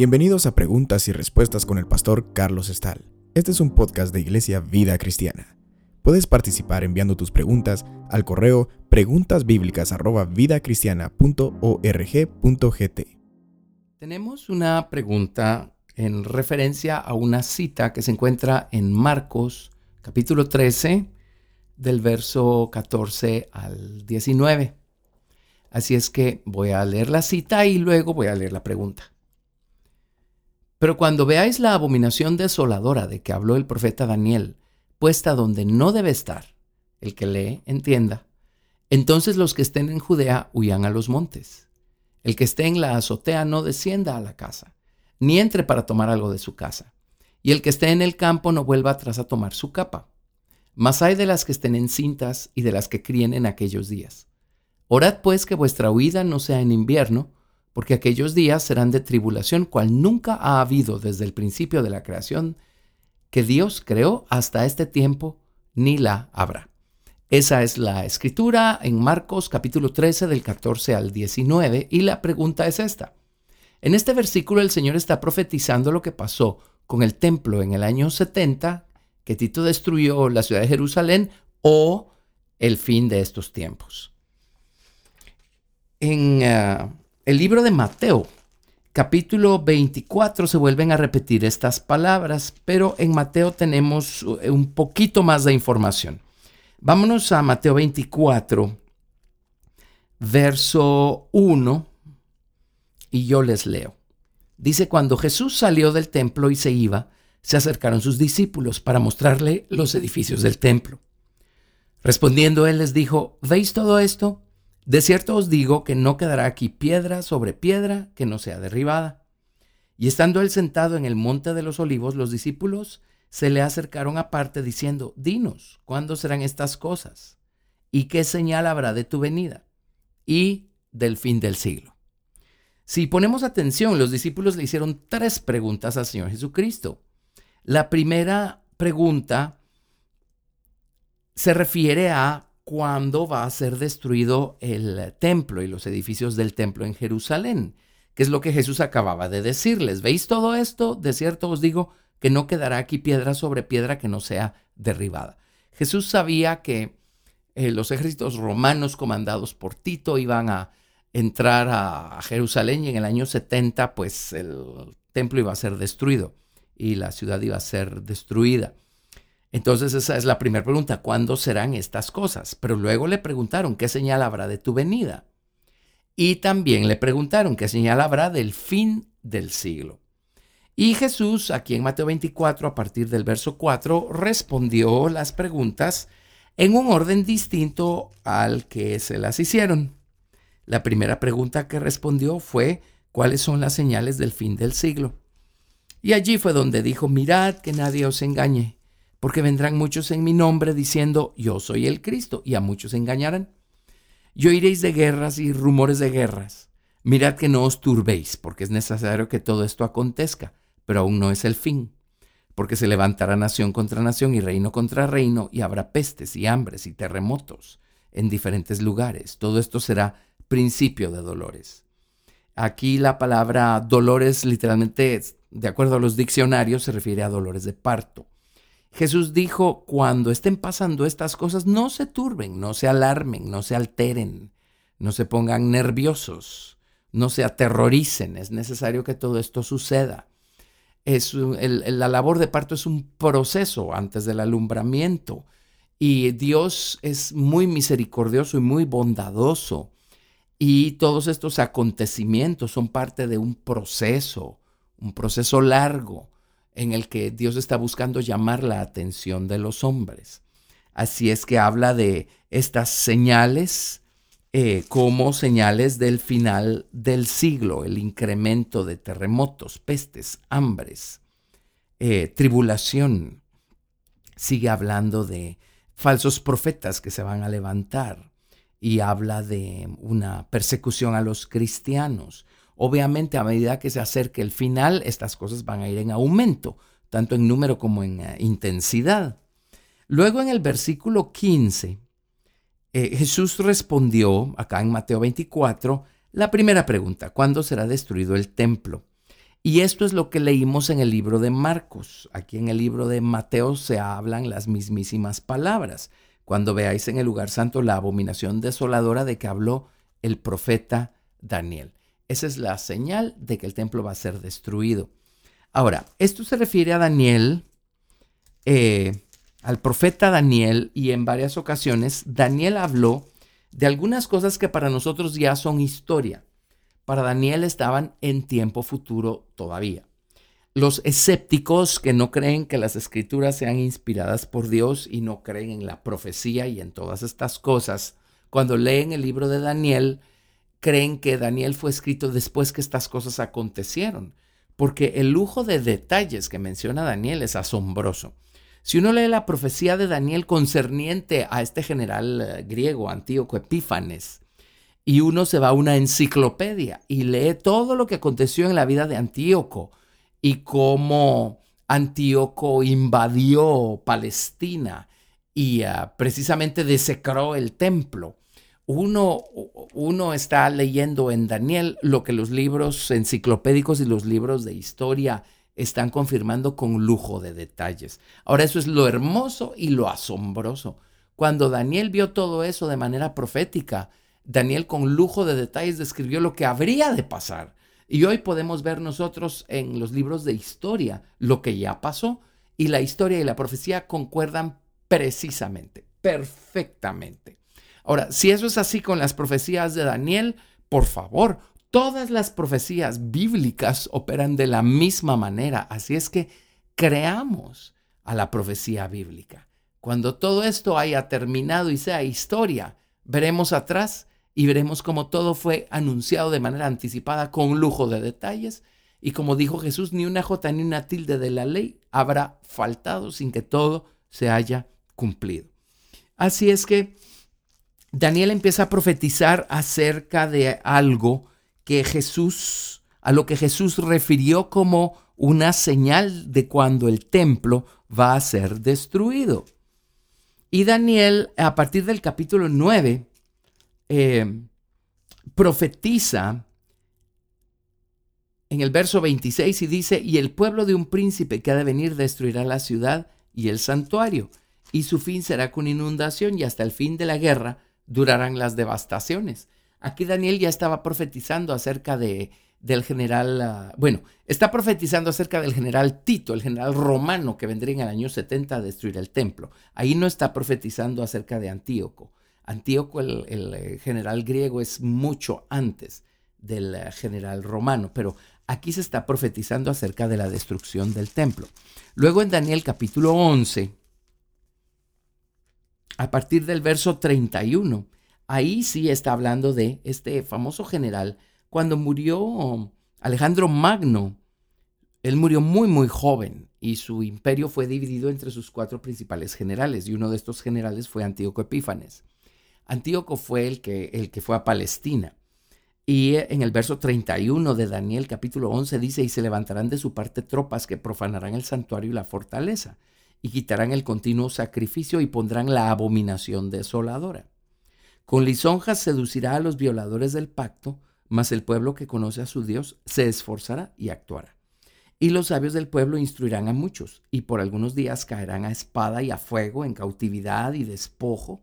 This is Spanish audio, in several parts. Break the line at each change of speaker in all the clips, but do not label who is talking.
Bienvenidos a Preguntas y Respuestas con el pastor Carlos Estal. Este es un podcast de Iglesia Vida Cristiana. Puedes participar enviando tus preguntas al correo preguntasbiblicas@vidacristiana.org.gt.
Tenemos una pregunta en referencia a una cita que se encuentra en Marcos capítulo 13 del verso 14 al 19. Así es que voy a leer la cita y luego voy a leer la pregunta. Pero cuando veáis la abominación desoladora de que habló el profeta Daniel, puesta donde no debe estar, el que lee, entienda, entonces los que estén en Judea huyan a los montes. El que esté en la azotea no descienda a la casa, ni entre para tomar algo de su casa. Y el que esté en el campo no vuelva atrás a tomar su capa. Mas hay de las que estén en cintas y de las que críen en aquellos días. Orad pues que vuestra huida no sea en invierno, porque aquellos días serán de tribulación, cual nunca ha habido desde el principio de la creación que Dios creó hasta este tiempo, ni la habrá. Esa es la escritura en Marcos capítulo 13 del 14 al 19 y la pregunta es esta. En este versículo el Señor está profetizando lo que pasó con el templo en el año 70, que Tito destruyó la ciudad de Jerusalén, o el fin de estos tiempos. En ah, el libro de Mateo, capítulo 24, se vuelven a repetir estas palabras, pero en Mateo tenemos eh, un poquito más de información. Vámonos a Mateo 24, verso 1, y yo les leo. Dice, cuando Jesús salió del templo y se iba, se acercaron sus discípulos para mostrarle los edificios del templo. Respondiendo él les dijo, ¿veis todo esto? De cierto os digo que no quedará aquí piedra sobre piedra que no sea derribada. Y estando él sentado en el monte de los olivos, los discípulos se le acercaron aparte diciendo, Dinos, ¿cuándo serán estas cosas? ¿Y qué señal habrá de tu venida? Y del fin del siglo. Si ponemos atención, los discípulos le hicieron tres preguntas al Señor Jesucristo. La primera pregunta se refiere a cuándo va a ser destruido el templo y los edificios del templo en Jerusalén, que es lo que Jesús acababa de decirles. ¿Veis todo esto? De cierto os digo que no quedará aquí piedra sobre piedra que no sea derribada. Jesús sabía que eh, los ejércitos romanos comandados por Tito iban a entrar a Jerusalén y en el año 70 pues el templo iba a ser destruido y la ciudad iba a ser destruida. Entonces esa es la primera pregunta, ¿cuándo serán estas cosas? Pero luego le preguntaron, ¿qué señal habrá de tu venida? Y también le preguntaron, ¿qué señal habrá del fin del siglo? Y Jesús, aquí en Mateo 24, a partir del verso 4, respondió las preguntas en un orden distinto al que se las hicieron. La primera pregunta que respondió fue, ¿cuáles son las señales del fin del siglo? Y allí fue donde dijo, mirad que nadie os engañe porque vendrán muchos en mi nombre diciendo, yo soy el Cristo, y a muchos engañarán. Y oiréis de guerras y rumores de guerras. Mirad que no os turbéis, porque es necesario que todo esto acontezca, pero aún no es el fin, porque se levantará nación contra nación y reino contra reino, y habrá pestes y hambres y terremotos en diferentes lugares. Todo esto será principio de dolores. Aquí la palabra dolores literalmente, de acuerdo a los diccionarios, se refiere a dolores de parto. Jesús dijo, cuando estén pasando estas cosas, no se turben, no se alarmen, no se alteren, no se pongan nerviosos, no se aterroricen. Es necesario que todo esto suceda. Es, la labor de parto es un proceso antes del alumbramiento y Dios es muy misericordioso y muy bondadoso. Y todos estos acontecimientos son parte de un proceso, un proceso largo en el que Dios está buscando llamar la atención de los hombres. Así es que habla de estas señales eh, como señales del final del siglo, el incremento de terremotos, pestes, hambres, eh, tribulación. Sigue hablando de falsos profetas que se van a levantar y habla de una persecución a los cristianos Obviamente, a medida que se acerque el final, estas cosas van a ir en aumento, tanto en número como en eh, intensidad. Luego en el versículo 15, eh, Jesús respondió, acá en Mateo 24, la primera pregunta, ¿cuándo será destruido el templo? Y esto es lo que leímos en el libro de Marcos. Aquí en el libro de Mateo se hablan las mismísimas palabras. Cuando veáis en el lugar santo la abominación desoladora de que habló el profeta Daniel. Esa es la señal de que el templo va a ser destruido. Ahora, esto se refiere a Daniel, eh, al profeta Daniel, y en varias ocasiones Daniel habló de algunas cosas que para nosotros ya son historia. Para Daniel estaban en tiempo futuro todavía. Los escépticos que no creen que las escrituras sean inspiradas por Dios y no creen en la profecía y en todas estas cosas, cuando leen el libro de Daniel, creen que Daniel fue escrito después que estas cosas acontecieron, porque el lujo de detalles que menciona Daniel es asombroso. Si uno lee la profecía de Daniel concerniente a este general eh, griego, Antíoco Epífanes, y uno se va a una enciclopedia y lee todo lo que aconteció en la vida de Antíoco y cómo Antíoco invadió Palestina y ah, precisamente desecró el templo. Uno, uno está leyendo en Daniel lo que los libros enciclopédicos y los libros de historia están confirmando con lujo de detalles. Ahora eso es lo hermoso y lo asombroso. Cuando Daniel vio todo eso de manera profética, Daniel con lujo de detalles describió lo que habría de pasar. Y hoy podemos ver nosotros en los libros de historia lo que ya pasó y la historia y la profecía concuerdan precisamente, perfectamente. Ahora, si eso es así con las profecías de Daniel, por favor, todas las profecías bíblicas operan de la misma manera. Así es que creamos a la profecía bíblica. Cuando todo esto haya terminado y sea historia, veremos atrás y veremos cómo todo fue anunciado de manera anticipada con lujo de detalles. Y como dijo Jesús, ni una jota ni una tilde de la ley habrá faltado sin que todo se haya cumplido. Así es que Daniel empieza a profetizar acerca de algo que Jesús, a lo que Jesús refirió como una señal de cuando el templo va a ser destruido. Y Daniel, a partir del capítulo 9, eh, profetiza en el verso 26 y dice, y el pueblo de un príncipe que ha de venir destruirá la ciudad y el santuario, y su fin será con inundación, y hasta el fin de la guerra durarán las devastaciones. Aquí Daniel ya estaba profetizando acerca de, del general, ah, bueno, está profetizando acerca del general Tito, el general romano que vendría en el año 70 a destruir el templo. Ahí no está profetizando acerca de Antíoco. Antíoco, el, eh, general griego, es mucho antes del eh, general romano, pero aquí se está profetizando acerca de la destrucción del templo. Luego en Daniel capítulo 11, a partir del verso 31, ahí sí está hablando de este famoso general. Cuando murió Alejandro Magno, él murió muy, muy joven y su imperio fue dividido entre sus cuatro principales generales y uno de estos generales fue Antíoco Epífanes. Antíoco fue el que, el que fue a Palestina. Y en el verso 31 de Daniel capítulo 11 dice, y se levantarán de su parte tropas que profanarán el santuario y la fortaleza, y quitarán el continuo sacrificio y pondrán la abominación desoladora. Con lisonjas seducirá a los violadores del pacto, mas el pueblo que conoce a su Dios se esforzará y actuará. Y los sabios del pueblo instruirán a muchos, y por algunos días caerán a espada y a fuego, en cautividad y despojo,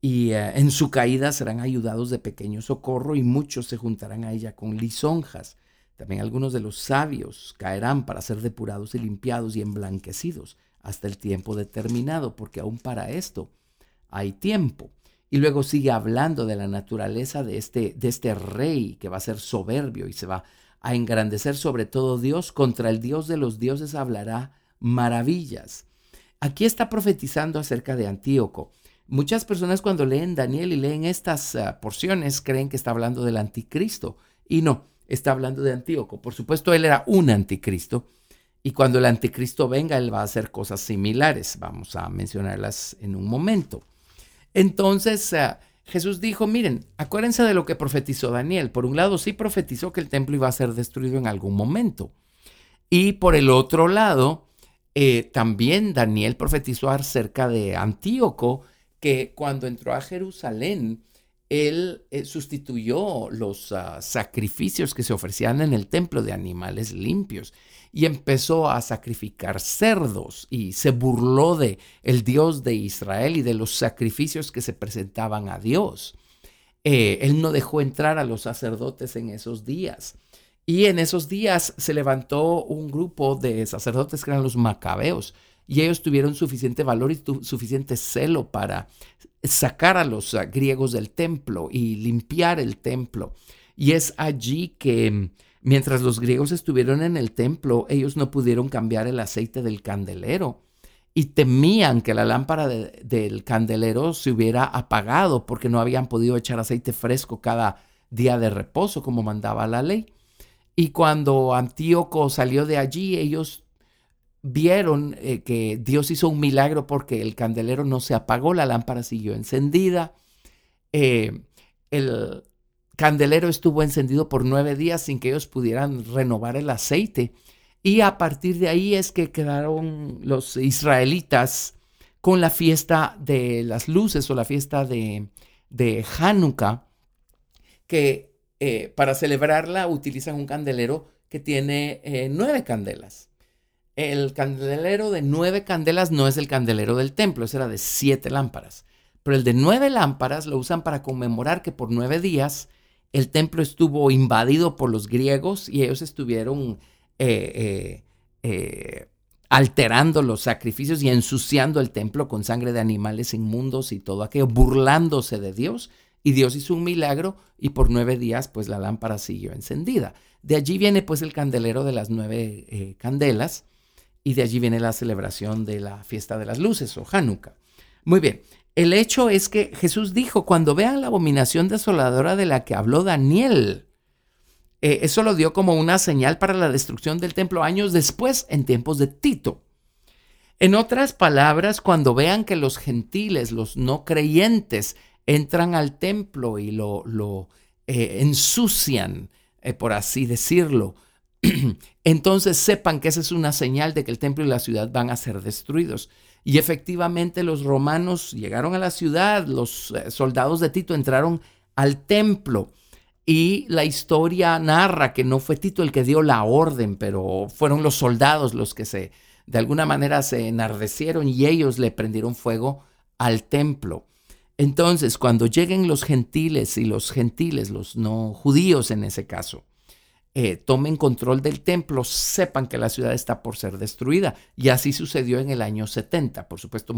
y eh, en su caída serán ayudados de pequeño socorro y muchos se juntarán a ella con lisonjas. También algunos de los sabios caerán para ser depurados y limpiados y emblanquecidos hasta el tiempo determinado, porque aún para esto hay tiempo. Y luego sigue hablando de la naturaleza de este, de este rey que va a ser soberbio y se va a engrandecer sobre todo Dios. Contra el Dios de los dioses hablará maravillas. Aquí está profetizando acerca de Antíoco. Muchas personas cuando leen Daniel y leen estas ah, porciones creen que está hablando del anticristo y no, está hablando de Antíoco. Por supuesto, él era un anticristo y cuando el anticristo venga, él va a hacer cosas similares. Vamos a mencionarlas en un momento. Entonces, ah, Jesús dijo, miren, acuérdense de lo que profetizó Daniel. Por un lado, sí profetizó que el templo iba a ser destruido en algún momento. Y por el otro lado, Eh, también Daniel profetizó acerca de Antíoco, que cuando entró a Jerusalén, él eh, sustituyó los ah, sacrificios que se ofrecían en el templo de animales limpios y empezó a sacrificar cerdos y se burló de el Dios de Israel y de los sacrificios que se presentaban a Dios. Eh, él no dejó entrar a los sacerdotes en esos días. Y en esos días se levantó un grupo de sacerdotes que eran los macabeos y ellos tuvieron suficiente valor y suficiente celo para sacar a los ah, griegos del templo y limpiar el templo. Y es allí que mientras los griegos estuvieron en el templo, ellos no pudieron cambiar el aceite del candelero y temían que la lámpara del candelero se hubiera apagado porque no habían podido echar aceite fresco cada día de reposo como mandaba la ley. Y cuando Antíoco salió de allí, ellos vieron eh, que Dios hizo un milagro porque el candelero no se apagó, la lámpara siguió encendida. Eh, el candelero estuvo encendido por nueve días sin que ellos pudieran renovar el aceite. Y a partir de ahí es que quedaron los israelitas con la fiesta de las luces o la fiesta de, de Hanukkah, que eh, para celebrarla utilizan un candelero que tiene nueve candelas el candelero de nueve candelas no es el candelero del templo, ese era de siete lámparas. Pero el de nueve lámparas lo usan para conmemorar que por nueve días el templo estuvo invadido por los griegos y ellos estuvieron eh, eh, eh, alterando los sacrificios y ensuciando el templo con sangre de animales inmundos y todo aquello, burlándose de Dios. Y Dios hizo un milagro y por nueve días pues la lámpara siguió encendida. De allí viene pues el candelero de las nueve candelas y de allí viene la celebración de la fiesta de las luces o Hanukkah. Muy bien, el hecho es que Jesús dijo, cuando vean la abominación desoladora de la que habló Daniel, eh, eso lo dio como una señal para la destrucción del templo años después, en tiempos de Tito. En otras palabras, cuando vean que los gentiles, los no creyentes, entran al templo y lo, lo eh, ensucian, eh, por así decirlo, entonces sepan que esa es una señal de que el templo y la ciudad van a ser destruidos. Y efectivamente los romanos llegaron a la ciudad, los eh, soldados de Tito entraron al templo y la historia narra que no fue Tito el que dio la orden, pero fueron los soldados los que se, de alguna manera se enardecieron y ellos le prendieron fuego al templo. Entonces, cuando lleguen los gentiles y los gentiles, los no judíos en ese caso, eh, tomen control del templo, sepan que la ciudad está por ser destruida. Y así sucedió en el año 70, por supuesto,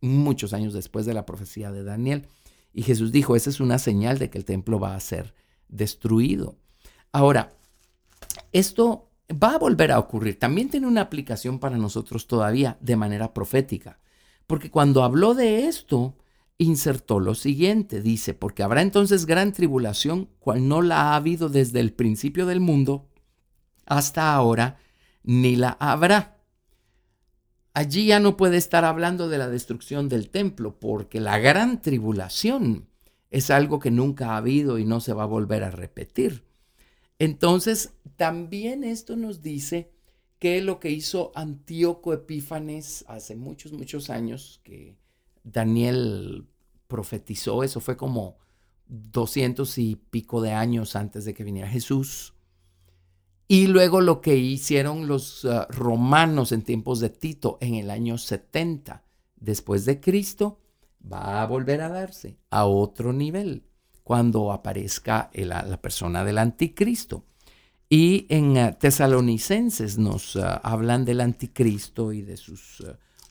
muchos años después de la profecía de Daniel. Y Jesús dijo, esa es una señal de que el templo va a ser destruido. Ahora, esto va a volver a ocurrir. También tiene una aplicación para nosotros todavía de manera profética. Porque cuando habló de esto, insertó lo siguiente, dice, porque habrá entonces gran tribulación, cual no la ha habido desde el principio del mundo hasta ahora, ni la habrá. Allí ya no puede estar hablando de la destrucción del templo, porque la gran tribulación es algo que nunca ha habido y no se va a volver a repetir. Entonces, también esto nos dice que lo que hizo Antíoco Epífanes hace muchos, muchos años, que Daniel profetizó, eso fue como doscientos y pico de años antes de que viniera Jesús. Y luego lo que hicieron los ah, romanos en tiempos de Tito en el año 70 después de Cristo va a volver a darse a otro nivel cuando aparezca la persona del anticristo. Y en ah, Tesalonicenses nos ah, hablan del anticristo y de sus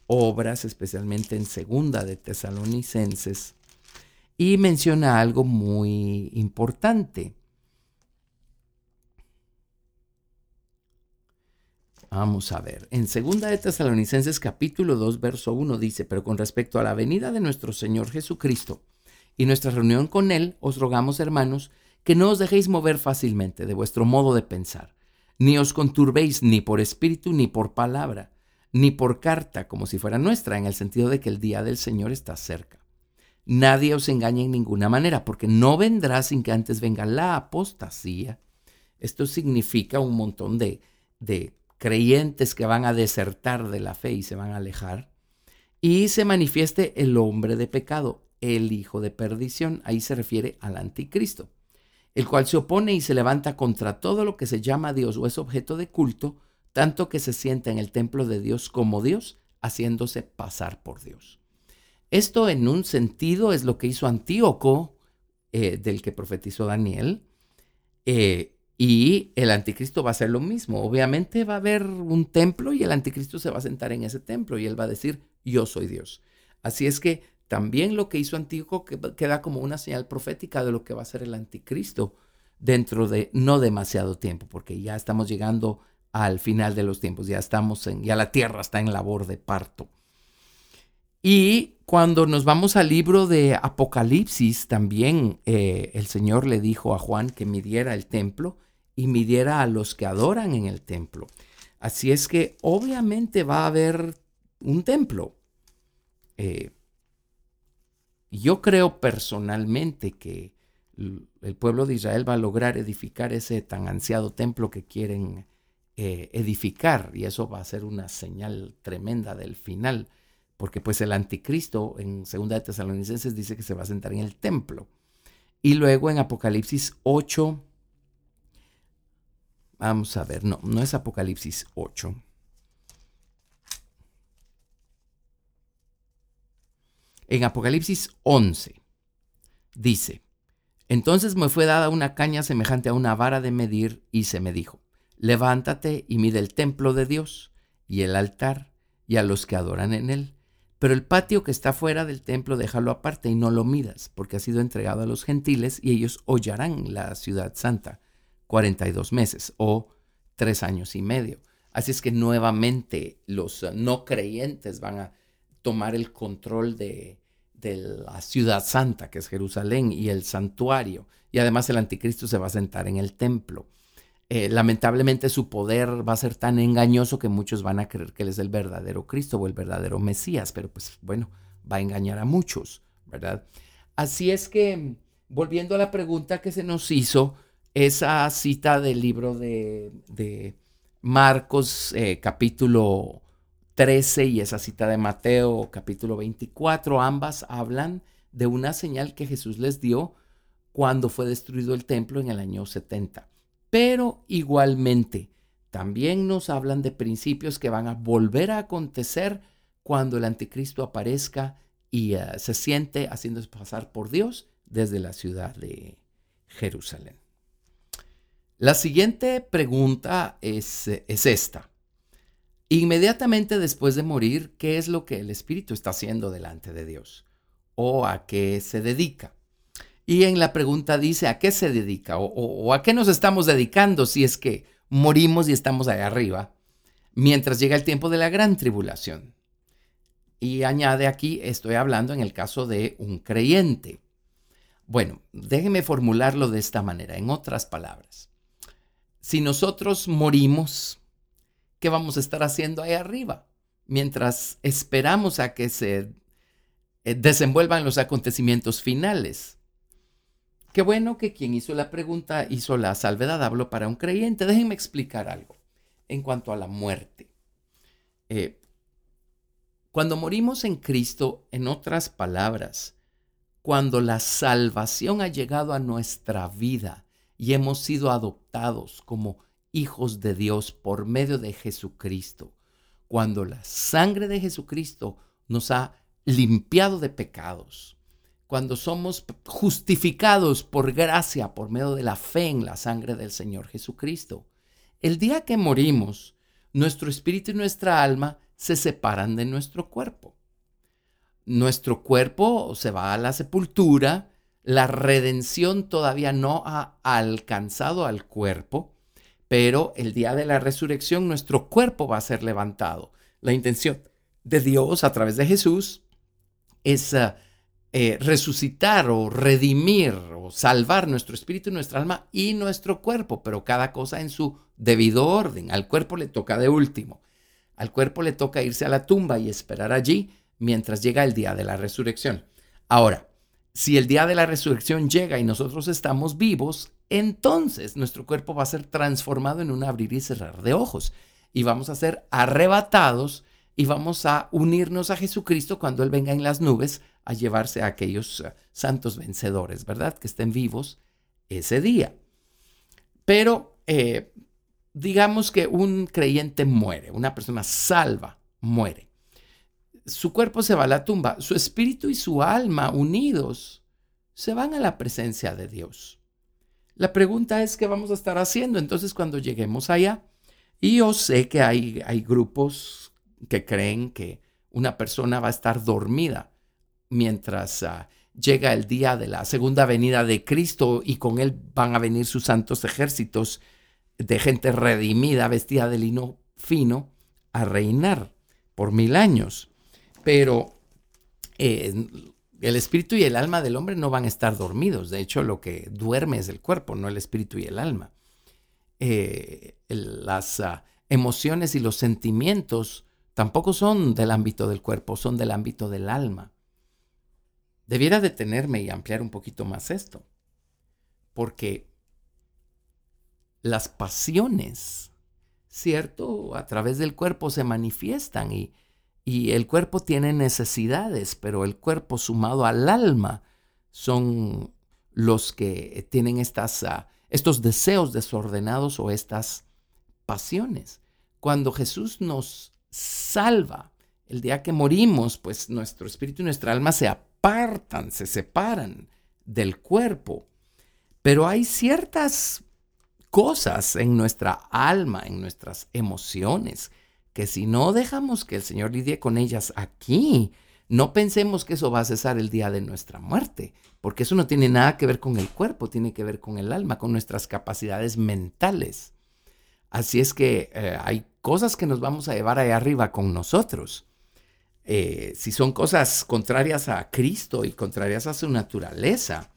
obras, especialmente en segunda de Tesalonicenses, y menciona algo muy importante. Vamos a ver, en segunda de Tesalonicenses capítulo 2, verso 1 dice, pero con respecto a la venida de nuestro Señor Jesucristo y nuestra reunión con Él, os rogamos, hermanos, que no os dejéis mover fácilmente de vuestro modo de pensar, ni os conturbéis ni por espíritu ni por palabra, ni por carta como si fuera nuestra, en el sentido de que el día del Señor está cerca. Nadie os engañe en ninguna manera, porque no vendrá sin que antes venga la apostasía. Esto significa un montón de, de creyentes que van a desertar de la fe y se van a alejar. Y se manifieste el hombre de pecado, el hijo de perdición. Ahí se refiere al anticristo, el cual se opone y se levanta contra todo lo que se llama Dios o es objeto de culto, tanto que se sienta en el templo de Dios como Dios, haciéndose pasar por Dios. Esto en un sentido es lo que hizo Antíoco, eh, del que profetizó Daniel, eh, y el anticristo va a hacer lo mismo. Obviamente va a haber un templo y el anticristo se va a sentar en ese templo y él va a decir, yo soy Dios. Así es que también lo que hizo Antíoco queda como una señal profética de lo que va a ser el anticristo dentro de no demasiado tiempo, porque ya estamos llegando al final de los tiempos, ya estamos en, ya la tierra está en labor de parto. Y cuando nos vamos al libro de Apocalipsis, también eh, el Señor le dijo a Juan que midiera el templo y midiera a los que adoran en el templo. Así es que obviamente va a haber un templo. Eh, yo creo personalmente que el pueblo de Israel va a lograr edificar ese tan ansiado templo que quieren eh, edificar y eso va a ser una señal tremenda del final porque pues el anticristo en Segunda de Tesalonicenses dice que se va a sentar en el templo. Y luego en Apocalipsis 8, vamos a ver, no, no es Apocalipsis 8. En Apocalipsis 11 dice, entonces me fue dada una caña semejante a una vara de medir y se me dijo, levántate y mide el templo de Dios y el altar y a los que adoran en él pero el patio que está fuera del templo déjalo aparte y no lo midas, porque ha sido entregado a los gentiles y ellos hollarán la ciudad santa 42 meses o tres años y medio. Así es que nuevamente los uh, no creyentes van a tomar el control de, de la ciudad santa, que es Jerusalén, y el santuario. Y además el anticristo se va a sentar en el templo. Eh, lamentablemente su poder va a ser tan engañoso que muchos van a creer que él es el verdadero Cristo o el verdadero Mesías, pero pues bueno, va a engañar a muchos, ¿verdad? Así es que, volviendo a la pregunta que se nos hizo, esa cita del libro de, Marcos eh, capítulo 13 y esa cita de Mateo capítulo 24, ambas hablan de una señal que Jesús les dio cuando fue destruido el templo en el año 70. Pero igualmente, también nos hablan de principios que van a volver a acontecer cuando el anticristo aparezca y eh, se siente haciéndose pasar por Dios desde la ciudad de Jerusalén. La siguiente pregunta es, es esta. Inmediatamente después de morir, ¿qué es lo que el Espíritu está haciendo delante de Dios? ¿O a qué se dedica? Y en la pregunta dice, ¿a qué se dedica? O, a qué nos estamos dedicando si es que morimos y estamos ahí arriba, mientras llega el tiempo de la gran tribulación? Y añade aquí, estoy hablando en el caso de un creyente. Bueno, déjeme formularlo de esta manera, en otras palabras. Si nosotros morimos, ¿qué vamos a estar haciendo ahí arriba? Mientras esperamos a que se eh, desenvuelvan los acontecimientos finales. Qué bueno que quien hizo la pregunta hizo la salvedad, hablo para un creyente. Déjenme explicar algo en cuanto a la muerte. Eh, cuando morimos en Cristo, en otras palabras, cuando la salvación ha llegado a nuestra vida y hemos sido adoptados como hijos de Dios por medio de Jesucristo, cuando la sangre de Jesucristo nos ha limpiado de pecados, cuando somos justificados por gracia, por medio de la fe en la sangre del Señor Jesucristo. El día que morimos, nuestro espíritu y nuestra alma se separan de nuestro cuerpo. Nuestro cuerpo se va a la sepultura, la redención todavía no ha alcanzado al cuerpo, pero el día de la resurrección nuestro cuerpo va a ser levantado. La intención de Dios a través de Jesús es uh, eh, resucitar o redimir o salvar nuestro espíritu, nuestra alma y nuestro cuerpo, pero cada cosa en su debido orden. Al cuerpo le toca de último. Al cuerpo le toca irse a la tumba y esperar allí mientras llega el día de la resurrección. Ahora, si el día de la resurrección llega y nosotros estamos vivos, entonces nuestro cuerpo va a ser transformado en un abrir y cerrar de ojos. y vamos a ser arrebatados y vamos a unirnos a Jesucristo cuando Él venga en las nubes a llevarse a aquellos eh, santos vencedores, ¿verdad? Que estén vivos ese día. Pero eh, digamos que un creyente muere, una persona salva muere. Su cuerpo se va a la tumba, su espíritu y su alma unidos se van a la presencia de Dios. La pregunta es qué vamos a estar haciendo entonces cuando lleguemos allá. Y yo sé que hay, hay grupos que creen que una persona va a estar dormida mientras ah, llega el día de la segunda venida de Cristo y con él van a venir sus santos ejércitos de gente redimida, vestida de lino fino, a reinar por mil años. Pero eh, el espíritu y el alma del hombre no van a estar dormidos. De hecho, lo que duerme es el cuerpo, no el espíritu y el alma. Eh, las ah, emociones y los sentimientos tampoco son del ámbito del cuerpo, son del ámbito del alma. Debiera detenerme y ampliar un poquito más esto, porque las pasiones, ¿cierto? A través del cuerpo se manifiestan y, y el cuerpo tiene necesidades, pero el cuerpo sumado al alma son los que tienen estas, ah, estos deseos desordenados o estas pasiones. Cuando Jesús nos salva, el día que morimos, pues nuestro espíritu y nuestra alma se se separan del cuerpo. Pero hay ciertas cosas en nuestra alma, en nuestras emociones, que si no dejamos que el Señor lidie con ellas aquí, no pensemos que eso va a cesar el día de nuestra muerte, porque eso no tiene nada que ver con el cuerpo, tiene que ver con el alma, con nuestras capacidades mentales. Así es que eh, hay cosas que nos vamos a llevar ahí arriba con nosotros. Eh, si son cosas contrarias a Cristo y contrarias a su naturaleza,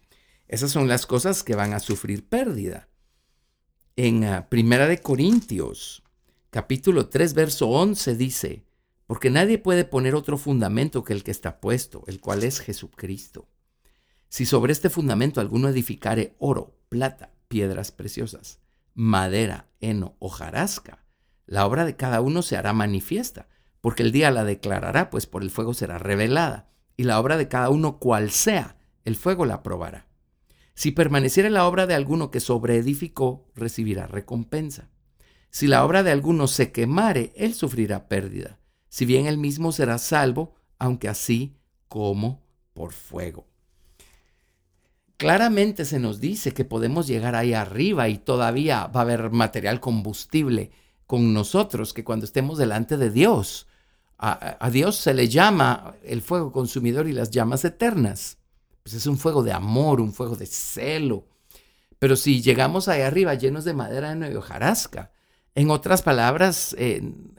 esas son las cosas que van a sufrir pérdida en ah, Primera de Corintios, capítulo 3, verso 11 dice, porque nadie puede poner otro fundamento que el que está puesto, el cual es Jesucristo. Si sobre este fundamento alguno edificare oro, plata, piedras preciosas, madera, heno, hojarasca, la obra de cada uno se hará manifiesta, porque el día la declarará, pues por el fuego será revelada, y la obra de cada uno cual sea, el fuego la probará. Si permaneciera la obra de alguno que sobreedificó, recibirá recompensa. Si la obra de alguno se quemare, él sufrirá pérdida, si bien él mismo será salvo, aunque así como por fuego. Claramente se nos dice que podemos llegar ahí arriba y todavía va a haber material combustible con nosotros, que cuando estemos delante de Dios, a, Dios se le llama el fuego consumidor y las llamas eternas. Pues es un fuego de amor, un fuego de celo. Pero si llegamos ahí arriba llenos de madera de hojarasca, en otras palabras,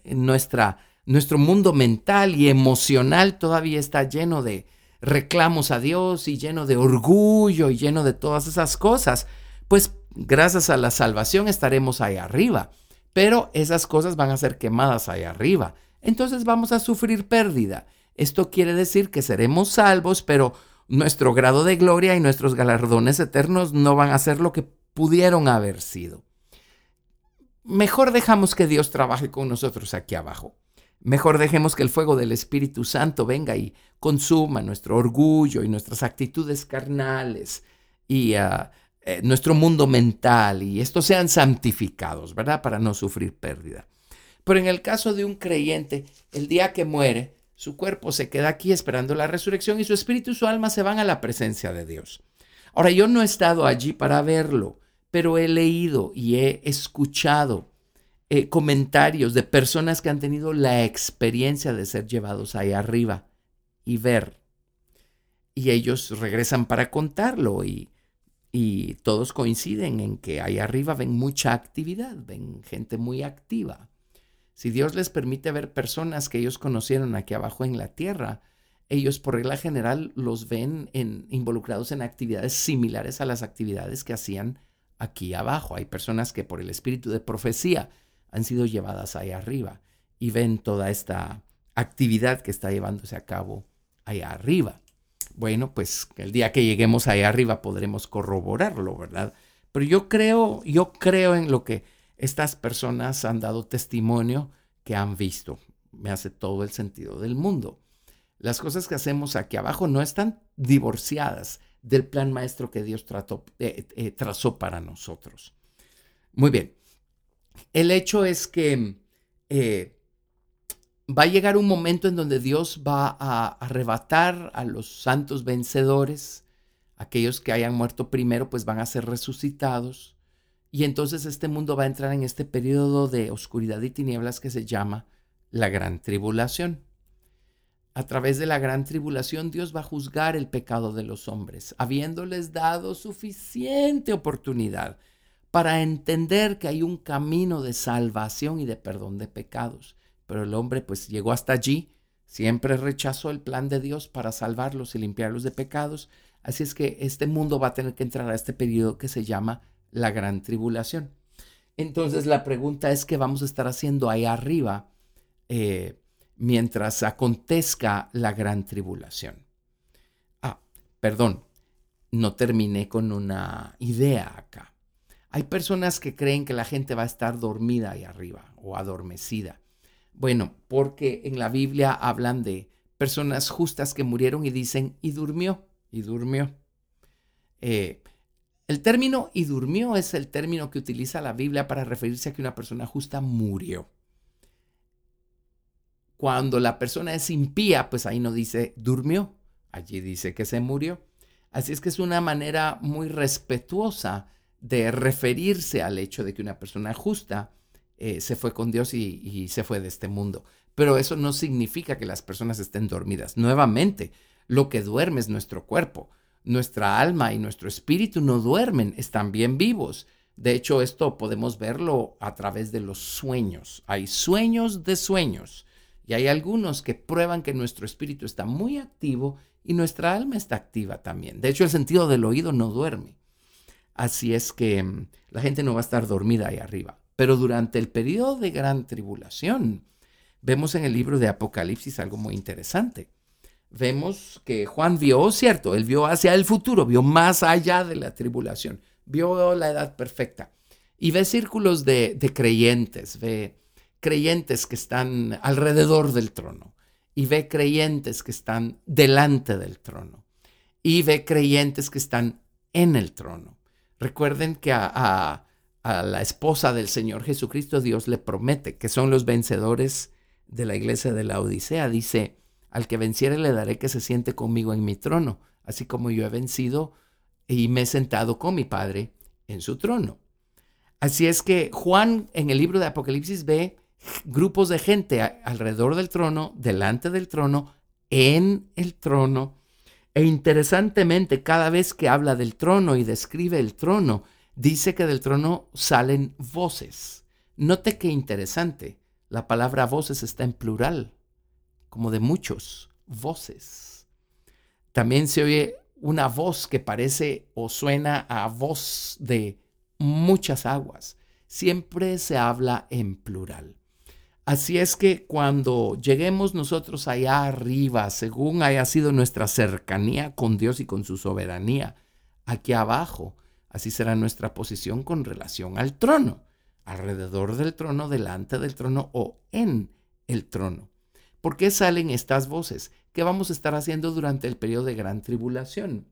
nuestra, nuestro mundo mental y emocional todavía está lleno de reclamos a Dios y lleno de orgullo y lleno de todas esas cosas, pues gracias a la salvación estaremos ahí arriba. Pero esas cosas van a ser quemadas ahí arriba. Entonces vamos a sufrir pérdida. Esto quiere decir que seremos salvos, pero nuestro grado de gloria y nuestros galardones eternos no van a ser lo que pudieron haber sido. Mejor dejamos que Dios trabaje con nosotros aquí abajo. Mejor dejemos que el fuego del Espíritu Santo venga y consuma nuestro orgullo y nuestras actitudes carnales y ah, eh, nuestro mundo mental y estos sean santificados, ¿verdad? Para no sufrir pérdida. Pero en el caso de un creyente, el día que muere, su cuerpo se queda aquí esperando la resurrección y su espíritu y su alma se van a la presencia de Dios. Ahora, yo no he estado allí para verlo, pero he leído y he escuchado eh, comentarios de personas que han tenido la experiencia de ser llevados ahí arriba y ver. Y ellos regresan para contarlo y, y todos coinciden en que ahí arriba ven mucha actividad, ven gente muy activa. Si Dios les permite ver personas que ellos conocieron aquí abajo en la tierra, ellos por regla general los ven involucrados en actividades similares a las actividades que hacían aquí abajo. Hay personas que por el espíritu de profecía han sido llevadas ahí arriba y ven toda esta actividad que está llevándose a cabo ahí arriba. Bueno, pues el día que lleguemos ahí arriba podremos corroborarlo, ¿verdad? Pero yo creo, yo creo en lo que estas personas han dado testimonio que han visto. Me hace todo el sentido del mundo. Las cosas que hacemos aquí abajo no están divorciadas del plan maestro que Dios eh, eh, trazó para nosotros. Muy bien. El hecho es que eh, va a llegar un momento en donde Dios va a arrebatar a los santos vencedores, aquellos que hayan muerto primero, pues van a ser resucitados y entonces este mundo va a entrar en este periodo de oscuridad y tinieblas que se llama la gran tribulación. A través de la gran tribulación Dios va a juzgar el pecado de los hombres, habiéndoles dado suficiente oportunidad para entender que hay un camino de salvación y de perdón de pecados. Pero el hombre pues llegó hasta allí, siempre rechazó el plan de Dios para salvarlos y limpiarlos de pecados. Así es que este mundo va a tener que entrar a este periodo que se llama la gran tribulación. Entonces la pregunta es qué vamos a estar haciendo ahí arriba eh, mientras acontezca la gran tribulación. Ah, perdón, no terminé con una idea acá. Hay personas que creen que la gente va a estar dormida ahí arriba o adormecida. Bueno, porque en la Biblia hablan de personas justas que murieron y dicen, y durmió, y durmió. Eh, el término y durmió es el término que utiliza la Biblia para referirse a que una persona justa murió. Cuando la persona es impía, pues ahí no dice durmió, allí dice que se murió. Así es que es una manera muy respetuosa de referirse al hecho de que una persona justa eh, se fue con Dios y, y se fue de este mundo. Pero eso no significa que las personas estén dormidas. Nuevamente, lo que duerme es nuestro cuerpo nuestra alma y nuestro espíritu no duermen, están bien vivos. De hecho, esto podemos verlo a través de los sueños. Hay sueños de sueños. Y hay algunos que prueban que nuestro espíritu está muy activo y nuestra alma está activa también. De hecho, el sentido del oído no duerme. Así es que mm, la gente no va a estar dormida ahí arriba. Pero durante el periodo de gran tribulación, vemos en el libro de Apocalipsis algo muy interesante vemos que Juan vio, cierto, él vio hacia el futuro, vio más allá de la tribulación, vio la edad perfecta y ve círculos de, creyentes, ve creyentes que están alrededor del trono y ve creyentes que están delante del trono y ve creyentes que están en el trono. Recuerden que a, a la esposa del Señor Jesucristo Dios le promete que son los vencedores de la iglesia de la Odisea. Dice, al que venciere le daré que se siente conmigo en mi trono, así como yo he vencido y me he sentado con mi Padre en su trono. Así es que Juan en el libro de Apocalipsis ve grupos de gente alrededor del trono, delante del trono, en el trono. E interesantemente, cada vez que habla del trono y describe el trono, dice que del trono salen voces. Note qué interesante, la palabra voces está en plural como de muchos, voces. También se oye una voz que parece o suena a voz de muchas aguas. Siempre se habla en plural. Así es que cuando lleguemos nosotros allá arriba, según haya sido nuestra cercanía con Dios y con su soberanía, aquí abajo, así será nuestra posición con relación al trono, alrededor del trono, delante del trono o en el trono. ¿Por qué salen estas voces? ¿Qué vamos a estar haciendo durante el periodo de gran tribulación?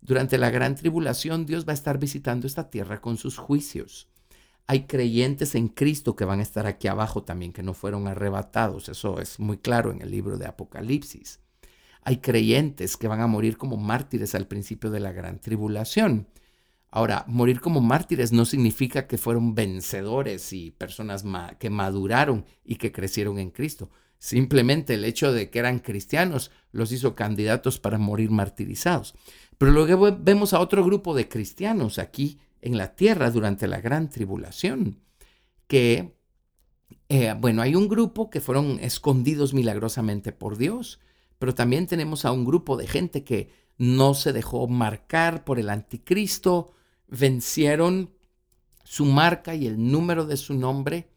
Durante la gran tribulación Dios va a estar visitando esta tierra con sus juicios. Hay creyentes en Cristo que van a estar aquí abajo también, que no fueron arrebatados. Eso es muy claro en el libro de Apocalipsis. Hay creyentes que van a morir como mártires al principio de la gran tribulación. Ahora, morir como mártires no significa que fueron vencedores y personas que maduraron y que crecieron en Cristo. Simplemente el hecho de que eran cristianos los hizo candidatos para morir martirizados. Pero luego vemos a otro grupo de cristianos aquí en la tierra durante la gran tribulación, que, eh, bueno, hay un grupo que fueron escondidos milagrosamente por Dios, pero también tenemos a un grupo de gente que no se dejó marcar por el anticristo, vencieron su marca y el número de su nombre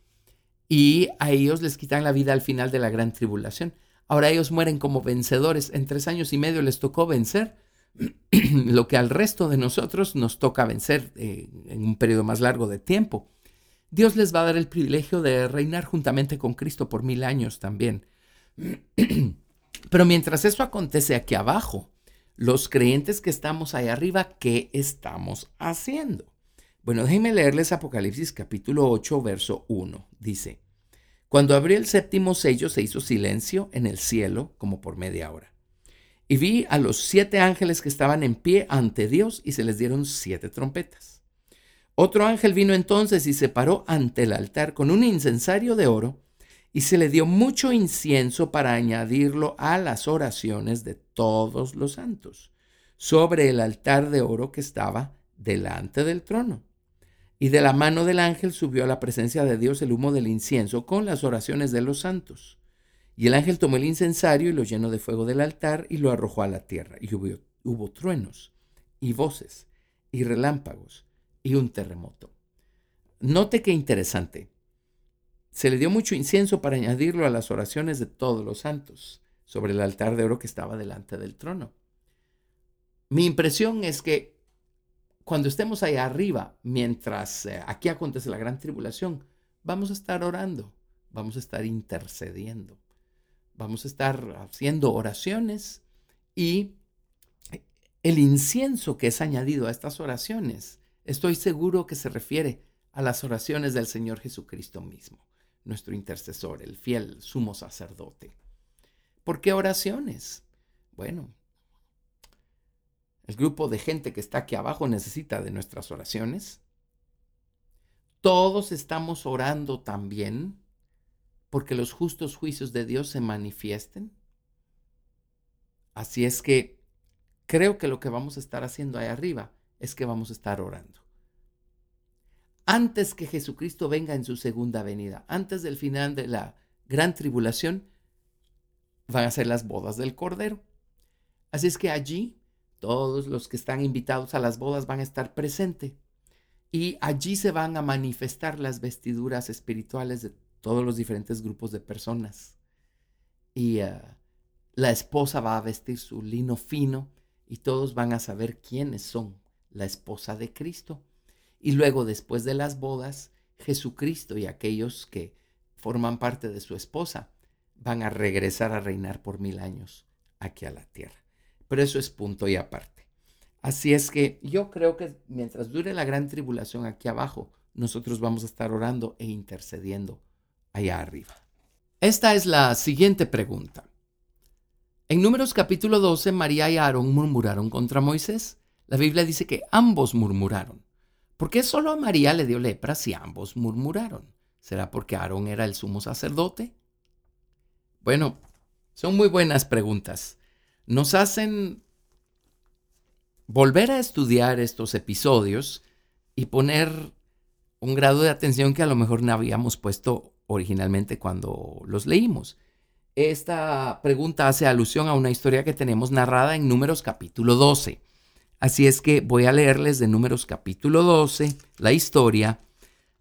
y a ellos les quitan la vida al final de la gran tribulación. Ahora ellos mueren como vencedores. En tres años y medio les tocó vencer lo que al resto de nosotros nos toca vencer eh, en un periodo más largo de tiempo. Dios les va a dar el privilegio de reinar juntamente con Cristo por mil años también. Pero mientras eso acontece aquí abajo, los creyentes que estamos ahí arriba, ¿qué estamos haciendo? Bueno, déjenme leerles Apocalipsis capítulo 8, verso 1. Dice, Cuando abrió el séptimo sello se hizo silencio en el cielo como por media hora. Y vi a los siete ángeles que estaban en pie ante Dios y se les dieron siete trompetas. Otro ángel vino entonces y se paró ante el altar con un incensario de oro y se le dio mucho incienso para añadirlo a las oraciones de todos los santos, sobre el altar de oro que estaba delante del trono. Y de la mano del ángel subió a la presencia de Dios el humo del incienso con las oraciones de los santos. Y el ángel tomó el incensario y lo llenó de fuego del altar y lo arrojó a la tierra. Y hubo, truenos y voces y relámpagos y un terremoto. Note qué interesante. Se le dio mucho incienso para añadirlo a las oraciones de todos los santos sobre el altar de oro que estaba delante del trono. Mi impresión es que cuando estemos allá arriba, mientras eh, aquí acontece la gran tribulación, vamos a estar orando, vamos a estar intercediendo, vamos a estar haciendo oraciones y el incienso que es añadido a estas oraciones, estoy seguro que se refiere a las oraciones del Señor Jesucristo mismo nuestro intercesor, el fiel sumo sacerdote. ¿Por qué oraciones? Bueno, el grupo de gente que está aquí abajo necesita de nuestras oraciones. Todos estamos orando también porque los justos juicios de Dios se manifiesten. Así es que creo que lo que vamos a estar haciendo ahí arriba es que vamos a estar orando antes que Jesucristo venga en su segunda venida, antes del final de la gran tribulación, van a ser las bodas del Cordero. Así es que allí todos los que están invitados a las bodas van a estar presentes y allí se van a manifestar las vestiduras espirituales de todos los diferentes grupos de personas. Y eh, la esposa va a vestir su lino fino y todos van a saber quiénes son la esposa de Cristo. Y luego, después de las bodas, Jesucristo y aquellos que forman parte de su esposa van a regresar a reinar por mil años aquí a la tierra. Pero eso es punto y aparte. Así es que yo creo que mientras dure la gran tribulación aquí abajo, nosotros vamos a estar orando e intercediendo allá arriba. Esta es la siguiente pregunta. En Números capítulo 12, María y Aarón murmuraron contra Moisés. La Biblia dice que ambos murmuraron. ¿Por qué solo a María le dio lepra si ambos murmuraron? ¿Será porque Aarón era el sumo sacerdote? Bueno, son muy buenas preguntas. Nos hacen volver a estudiar estos episodios y poner un grado de atención que a lo mejor no habíamos puesto originalmente cuando los leímos. Esta pregunta hace alusión a una historia que tenemos narrada en Números capítulo 12. Así es que voy a leerles de Números capítulo 12 la historia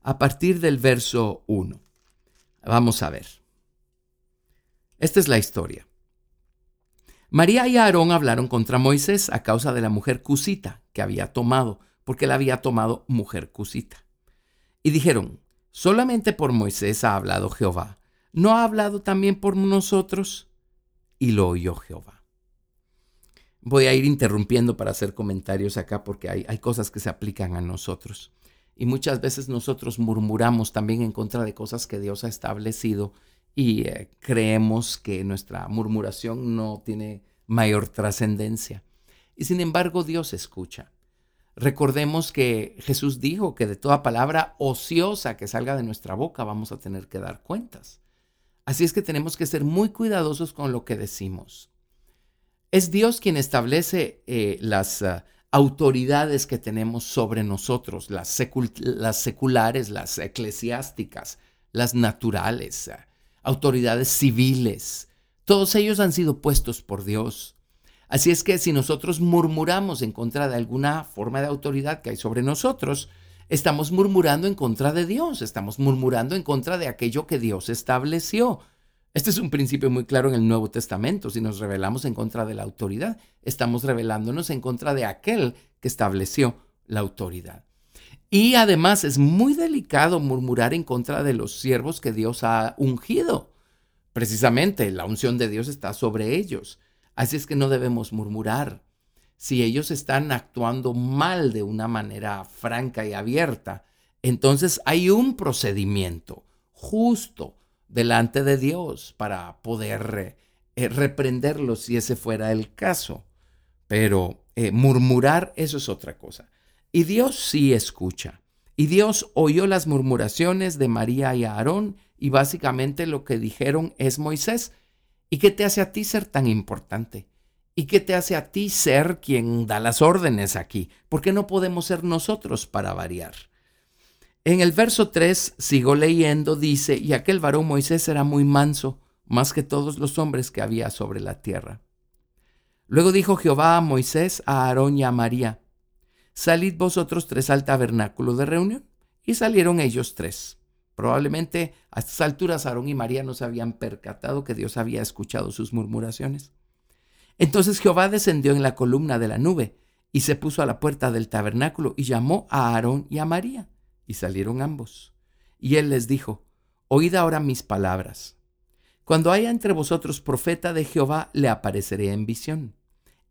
a partir del verso 1. Vamos a ver. Esta es la historia. María y Aarón hablaron contra Moisés a causa de la mujer cusita que había tomado, porque la había tomado mujer cusita. Y dijeron, solamente por Moisés ha hablado Jehová, ¿no ha hablado también por nosotros? Y lo oyó Jehová. Voy a ir interrumpiendo para hacer comentarios acá porque hay, hay cosas que se aplican a nosotros. Y muchas veces nosotros murmuramos también en contra de cosas que Dios ha establecido y eh, creemos que nuestra murmuración no tiene mayor trascendencia. Y sin embargo Dios escucha. Recordemos que Jesús dijo que de toda palabra ociosa que salga de nuestra boca vamos a tener que dar cuentas. Así es que tenemos que ser muy cuidadosos con lo que decimos. Es Dios quien establece eh, las ah, autoridades que tenemos sobre nosotros, las, seculares, las eclesiásticas, las naturales, ah, autoridades civiles. Todos ellos han sido puestos por Dios. Así es que si nosotros murmuramos en contra de alguna forma de autoridad que hay sobre nosotros, estamos murmurando en contra de Dios, estamos murmurando en contra de aquello que Dios estableció. Este es un principio muy claro en el Nuevo Testamento. Si nos rebelamos en contra de la autoridad, estamos rebelándonos en contra de aquel que estableció la autoridad. Y además es muy delicado murmurar en contra de los siervos que Dios ha ungido. Precisamente la unción de Dios está sobre ellos. Así es que no debemos murmurar. Si ellos están actuando mal de una manera franca y abierta, entonces hay un procedimiento justo delante de Dios para poder eh, reprenderlos si ese fuera el caso. Pero eh, murmurar, eso es otra cosa. Y Dios sí escucha. Y Dios oyó las murmuraciones de María y Aarón y básicamente lo que dijeron es Moisés. ¿Y qué te hace a ti ser tan importante? ¿Y qué te hace a ti ser quien da las órdenes aquí? ¿Por qué no podemos ser nosotros para variar? En el verso 3, sigo leyendo, dice, y aquel varón Moisés era muy manso, más que todos los hombres que había sobre la tierra. Luego dijo Jehová a Moisés, a Aarón y a María, salid vosotros tres al tabernáculo de reunión. Y salieron ellos tres. Probablemente a estas alturas Aarón y María no se habían percatado que Dios había escuchado sus murmuraciones. Entonces Jehová descendió en la columna de la nube y se puso a la puerta del tabernáculo y llamó a Aarón y a María. Y salieron ambos. Y él les dijo, Oíd ahora mis palabras. Cuando haya entre vosotros profeta de Jehová, le apareceré en visión.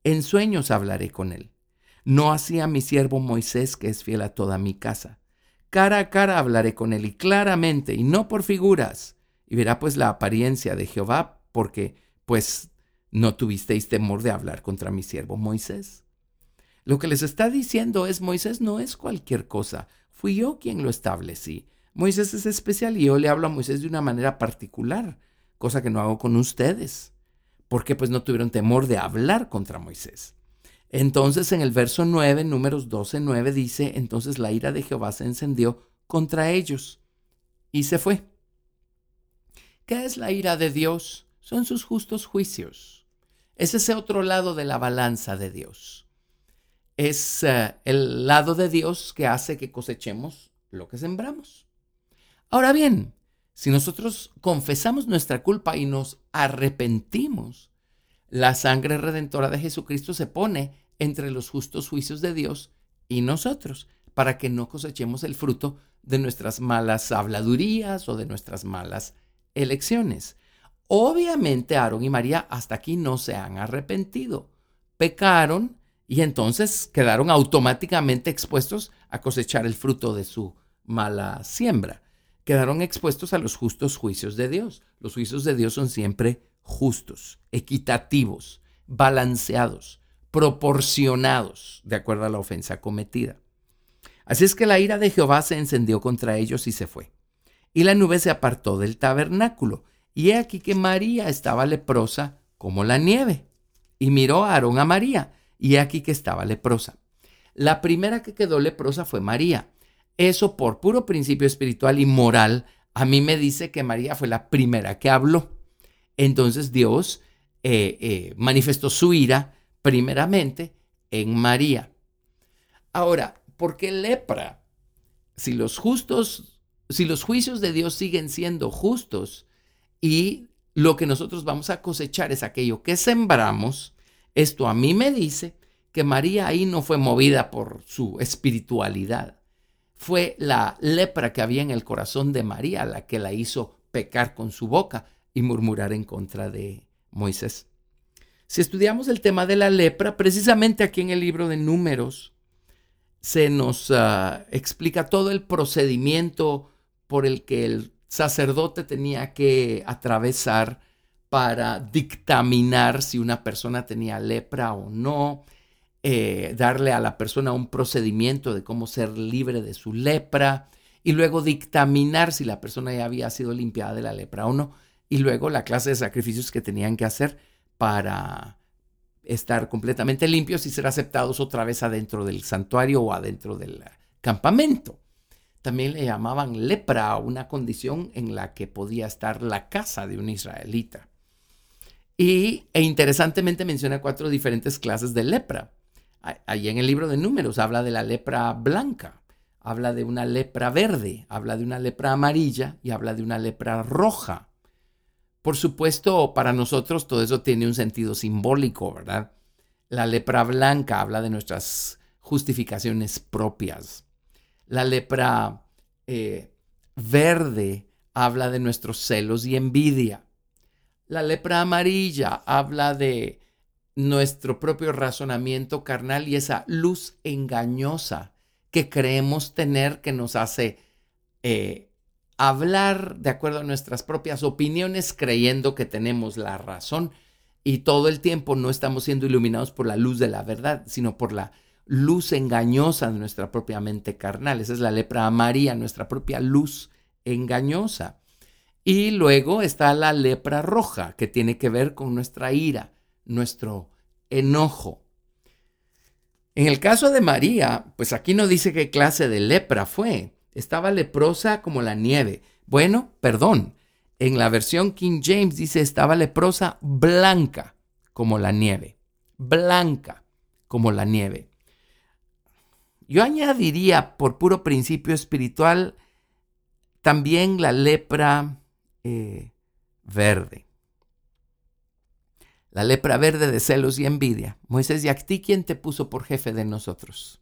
En sueños hablaré con él no así a mi siervo Moisés, que es fiel a toda mi casa. Cara a cara hablaré con él y claramente, y no por figuras. Y verá pues la apariencia de Jehová, porque pues no tuvisteis temor de hablar contra mi siervo Moisés. Lo que les está diciendo es, Moisés no es cualquier cosa, fui yo quien lo establecí. Moisés es especial y yo le hablo a Moisés de una manera particular, cosa que no hago con ustedes, porque pues no tuvieron temor de hablar contra Moisés. Entonces en el verso 9, números 12, 9 dice, entonces la ira de Jehová se encendió contra ellos y se fue. ¿Qué es la ira de Dios? Son sus justos juicios. Es ese otro lado de la balanza de Dios. Es eh, el lado de Dios que hace que cosechemos lo que sembramos. Ahora bien, si nosotros confesamos nuestra culpa y nos arrepentimos, la sangre redentora de Jesucristo se pone entre los justos juicios de Dios y nosotros, para que no cosechemos el fruto de nuestras malas habladurías o de nuestras malas elecciones. Obviamente Aarón y María hasta aquí no se han arrepentido, pecaron y entonces quedaron automáticamente expuestos a cosechar el fruto de su mala siembra. Quedaron expuestos a los justos juicios de Dios. Los juicios de Dios son siempre justos, equitativos, balanceados, proporcionados, de acuerdo a la ofensa cometida. Así es que la ira de Jehová se encendió contra ellos y se fue. Y la nube se apartó del tabernáculo. Y he aquí que María estaba leprosa como la nieve. Y miró a Aarón a María, y he aquí que estaba leprosa. La primera que quedó leprosa fue María. Eso por puro principio espiritual y moral, a mí me dice que María fue la primera que habló. Entonces Dios eh, eh, manifestó su ira primeramente en María. Ahora, ¿por qué lepra? Si los justos, si los juicios de Dios siguen siendo justos y lo que nosotros vamos a cosechar es aquello que sembramos, esto a mí me dice que María ahí no fue movida por su espiritualidad. Fue la lepra que había en el corazón de María la que la hizo pecar con su boca y murmurar en contra de Moisés. Si estudiamos el tema de la lepra, precisamente aquí en el libro de números se nos ah, explica todo el procedimiento por el que el sacerdote tenía que atravesar para dictaminar si una persona tenía lepra o no, eh, darle a la persona un procedimiento de cómo ser libre de su lepra y luego dictaminar si la persona ya había sido limpiada de la lepra o no y luego la clase de sacrificios que tenían que hacer para estar completamente limpios y ser aceptados otra vez adentro del santuario o adentro del campamento. También le llamaban lepra una condición en la que podía estar la casa de un israelita. Y, e interesantemente menciona cuatro diferentes clases de lepra. Allí en el libro de números habla de la lepra blanca, habla de una lepra verde, habla de una lepra amarilla y habla de una lepra roja. Por supuesto, para nosotros todo eso tiene un sentido simbólico, ¿verdad? La lepra blanca habla de nuestras justificaciones propias. La lepra eh, verde habla de nuestros celos y envidia. La lepra amarilla habla de nuestro propio razonamiento carnal y esa luz engañosa que creemos tener que nos hace eh, hablar de acuerdo a nuestras propias opiniones creyendo que tenemos la razón y todo el tiempo no estamos siendo iluminados por la luz de la verdad, sino por la luz engañosa de nuestra propia mente carnal. Esa es la lepra amarilla, nuestra propia luz engañosa. Y luego está la lepra roja, que tiene que ver con nuestra ira, nuestro enojo. En el caso de María, pues aquí no dice qué clase de lepra fue. Estaba leprosa como la nieve. Bueno, perdón. En la versión King James dice estaba leprosa blanca como la nieve. Blanca como la nieve. Yo añadiría por puro principio espiritual también la lepra eh, verde. La lepra verde de celos y envidia. Moisés, ¿y a ti quién te puso por jefe de nosotros?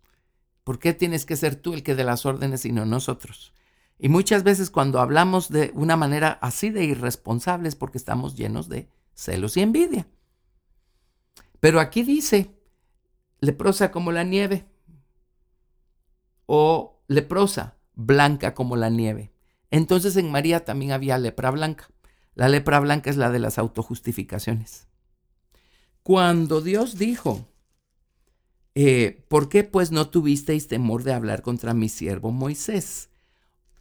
¿Por qué tienes que ser tú el que dé las órdenes y no nosotros? Y muchas veces cuando hablamos de una manera así de irresponsables porque estamos llenos de celos y envidia. Pero aquí dice, leprosa como la nieve o leprosa, blanca como la nieve. Entonces en María también había lepra blanca. La lepra blanca es la de las autojustificaciones. Cuando Dios dijo, eh, ¿por qué pues no tuvisteis temor de hablar contra mi siervo Moisés?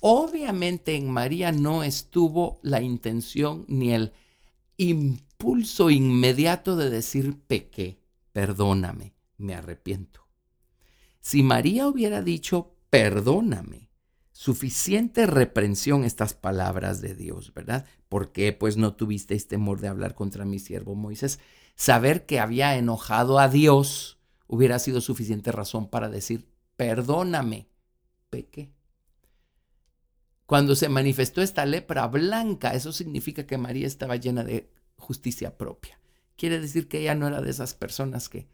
Obviamente en María no estuvo la intención ni el impulso inmediato de decir pequé, perdóname, me arrepiento. Si María hubiera dicho, perdóname, suficiente reprensión estas palabras de Dios, ¿verdad? ¿Por qué pues no tuvisteis temor de hablar contra mi siervo Moisés? Saber que había enojado a Dios hubiera sido suficiente razón para decir, perdóname, pequé. Cuando se manifestó esta lepra blanca, eso significa que María estaba llena de justicia propia. Quiere decir que ella no era de esas personas que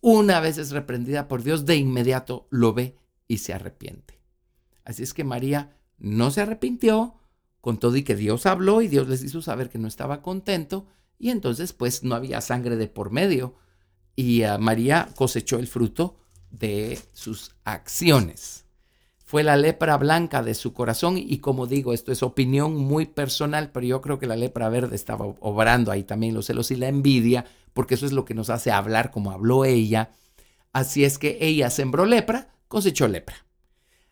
una vez es reprendida por Dios, de inmediato lo ve y se arrepiente. Así es que María no se arrepintió, con todo y que Dios habló y Dios les hizo saber que no estaba contento, y entonces pues no había sangre de por medio, y María cosechó el fruto de sus acciones fue la lepra blanca de su corazón y como digo, esto es opinión muy personal, pero yo creo que la lepra verde estaba obrando ahí también los celos y la envidia, porque eso es lo que nos hace hablar como habló ella. Así es que ella sembró lepra, cosechó lepra.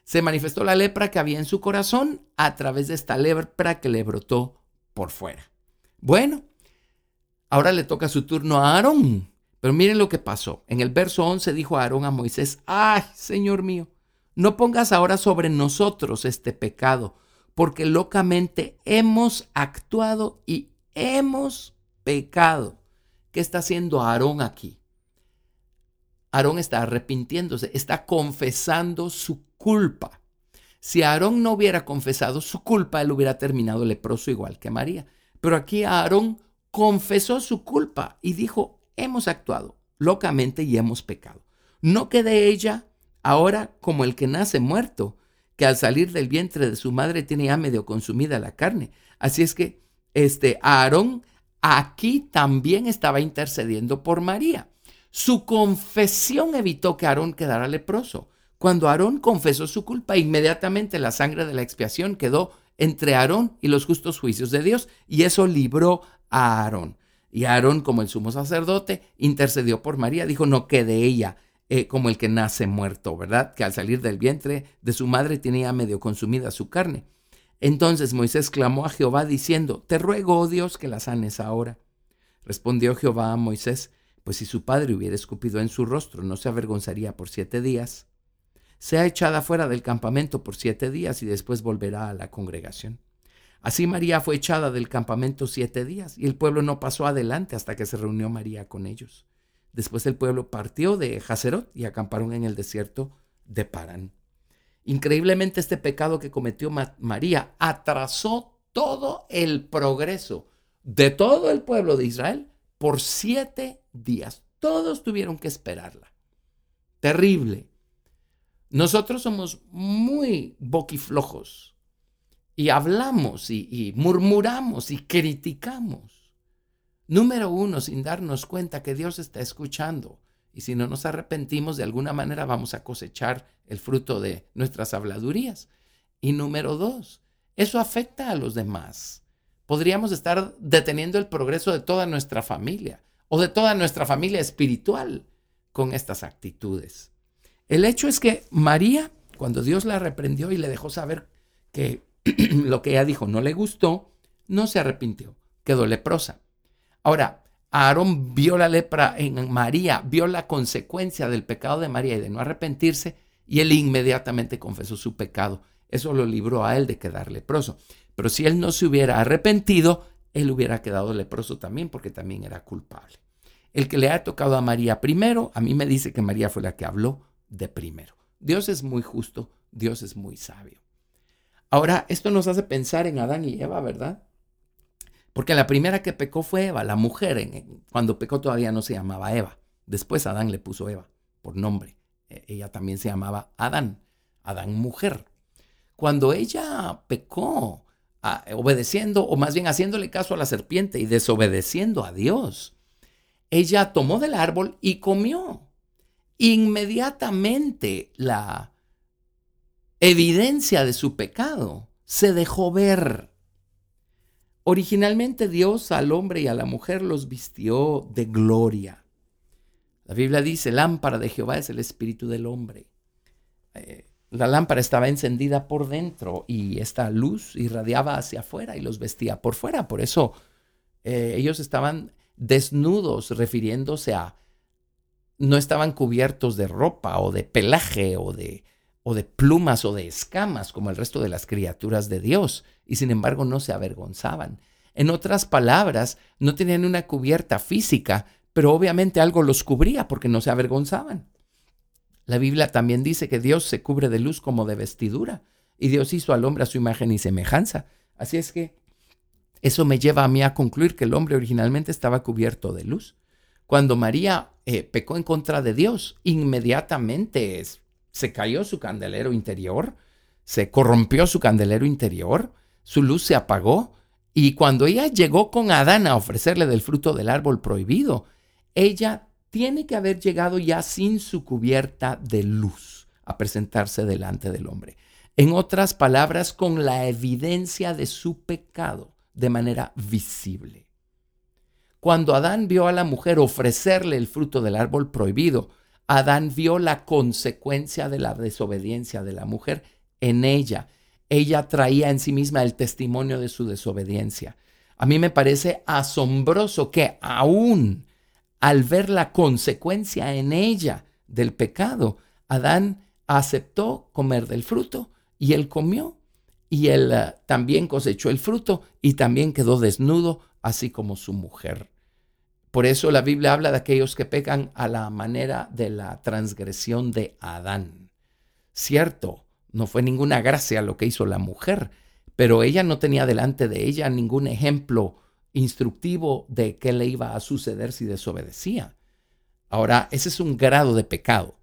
Se manifestó la lepra que había en su corazón a través de esta lepra que le brotó por fuera. Bueno, ahora le toca su turno a Aarón. Pero miren lo que pasó. En el verso 11 dijo Aarón a Moisés, ay, Señor mío, no pongas ahora sobre nosotros este pecado, porque locamente hemos actuado y hemos pecado. ¿Qué está haciendo Aarón aquí? Aarón está arrepintiéndose, está confesando su culpa. Si Aarón no hubiera confesado su culpa, él hubiera terminado leproso igual que María. Pero aquí Aarón confesó su culpa y dijo, hemos actuado locamente y hemos pecado. No que de ella ahora como el que nace muerto, que al salir del vientre de su madre tiene ya medio consumida la carne. Así es que este Aarón aquí también estaba intercediendo por María. Su confesión evitó que Aarón quedara leproso. Cuando Aarón confesó su culpa, inmediatamente la sangre de la expiación quedó entre Aarón y los justos juicios de Dios, y eso libró a Aarón. Y Aarón, como el sumo sacerdote, intercedió por María, dijo, no quede ella eh, como el que nace muerto, ¿verdad? Que al salir del vientre de su madre tenía medio consumida su carne. Entonces Moisés clamó a Jehová diciendo, Te ruego, oh Dios, que la sanes ahora. Respondió Jehová a Moisés, pues si su padre hubiera escupido en su rostro, no se avergonzaría por siete días. Sea echada fuera del campamento por siete días y después volverá a la congregación. Así María fue echada del campamento siete días y el pueblo no pasó adelante hasta que se reunió María con ellos. Después el pueblo partió de Hazerot y acamparon en el desierto de Parán. Increíblemente este pecado que cometió María atrasó todo el progreso de todo el pueblo de Israel por siete días. Todos tuvieron que esperarla. Terrible. Nosotros somos muy boquiflojos y hablamos y, murmuramos y criticamos. Número uno, sin darnos cuenta que Dios está escuchando. Y si no nos arrepentimos, de alguna manera vamos a cosechar el fruto de nuestras habladurías. Y número dos, eso afecta a los demás. Podríamos estar deteniendo el progreso de toda nuestra familia o de toda nuestra familia espiritual con estas actitudes. El hecho es que María, cuando Dios la reprendió y le dejó saber que lo que ella dijo no le gustó, no se arrepintió, quedó leprosa. Ahora, Aarón vio la lepra en María, vio la consecuencia del pecado de María y de no arrepentirse, y él inmediatamente confesó su pecado. Eso lo libró a él de quedar leproso. Pero si él no se hubiera arrepentido, él hubiera quedado leproso también porque también era culpable. El que le ha tocado a María primero, a mí me dice que María fue la que habló de primero. Dios es muy justo, Dios es muy sabio. Ahora, esto nos hace pensar en Adán y Eva, ¿verdad? Porque la primera que pecó fue Eva, la mujer. cuando pecó todavía no se llamaba Eva. Después Adán le puso Eva por nombre. E, ella también se llamaba Adán, Adán mujer cuando ella pecó, obedeciendo, o más bien haciéndole caso a la serpiente y desobedeciendo a Dios, ella tomó del árbol y comió. Inmediatamente la evidencia de su pecado se dejó ver. Originalmente Dios al hombre y a la mujer los vistió de gloria. La Biblia dice, lámpara de Jehová es el espíritu del hombre. Eh, la lámpara estaba encendida por dentro y esta luz irradiaba hacia afuera y los vestía por fuera. Por eso eh, ellos estaban desnudos, refiriéndose a no estaban cubiertos de ropa o de pelaje o de, o de plumas o de escamas como el resto de las criaturas de Dios y sin embargo no se avergonzaban. En otras palabras, no tenían una cubierta física, pero obviamente algo los cubría porque no se avergonzaban. La Biblia también dice que Dios se cubre de luz como de vestidura y Dios hizo al hombre a su imagen y semejanza. Así es que eso me lleva a mí a concluir que el hombre originalmente estaba cubierto de luz. Cuando María eh, pecó en contra de Dios, inmediatamente se cayó su candelero interior, se corrompió su candelero interior, su luz se apagó y cuando ella llegó con Adán a ofrecerle del fruto del árbol prohibido, ella tiene que haber llegado ya sin su cubierta de luz a presentarse delante del hombre. En otras palabras, con la evidencia de su pecado de manera visible. Cuando Adán vio a la mujer ofrecerle el fruto del árbol prohibido, Adán vio la consecuencia de la desobediencia de la mujer en ella. Ella traía en sí misma el testimonio de su desobediencia. A mí me parece asombroso que aún al ver la consecuencia en ella del pecado, Adán aceptó comer del fruto y él comió y él eh, también cosechó el fruto y también quedó desnudo, así como su mujer. Por eso la Biblia habla de aquellos que pecan a la manera de la transgresión de Adán. Cierto, no fue ninguna gracia lo que hizo la mujer, pero ella no tenía delante de ella ningún ejemplo instructivo de qué le iba a suceder si desobedecía. Ahora, ese es un grado de pecado.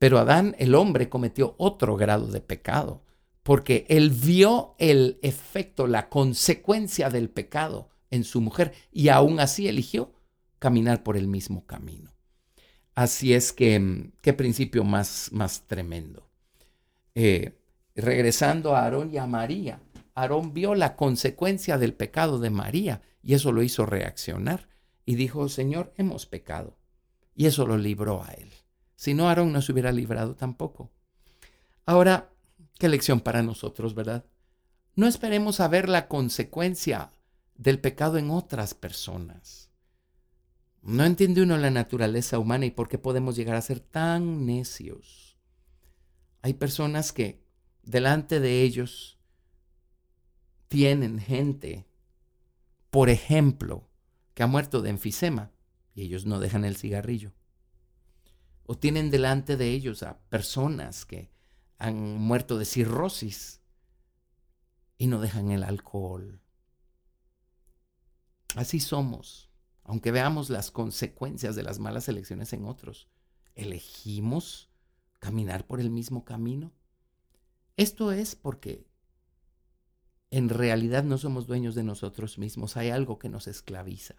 Pero Adán, el hombre, cometió otro grado de pecado, porque él vio el efecto, la consecuencia del pecado en su mujer y aún así eligió caminar por el mismo camino. Así es que, mm, qué principio más, más tremendo. Eh, regresando a Aarón y a María, Aarón vio la consecuencia del pecado de María y eso lo hizo reaccionar y dijo, Señor, hemos pecado. Y eso lo libró a él. Si no, Aarón no se hubiera librado tampoco. Ahora, qué lección para nosotros, ¿verdad? No esperemos a ver la consecuencia del pecado en otras personas. No entiende uno la naturaleza humana y por qué podemos llegar a ser tan necios. Hay personas que delante de ellos tienen gente, por ejemplo, que ha muerto de enfisema y ellos no dejan el cigarrillo. O tienen delante de ellos a personas que han muerto de cirrosis y no dejan el alcohol. Así somos, aunque veamos las consecuencias de las malas elecciones en otros. Elegimos caminar por el mismo camino? Esto es porque en realidad no somos dueños de nosotros mismos. Hay algo que nos esclaviza.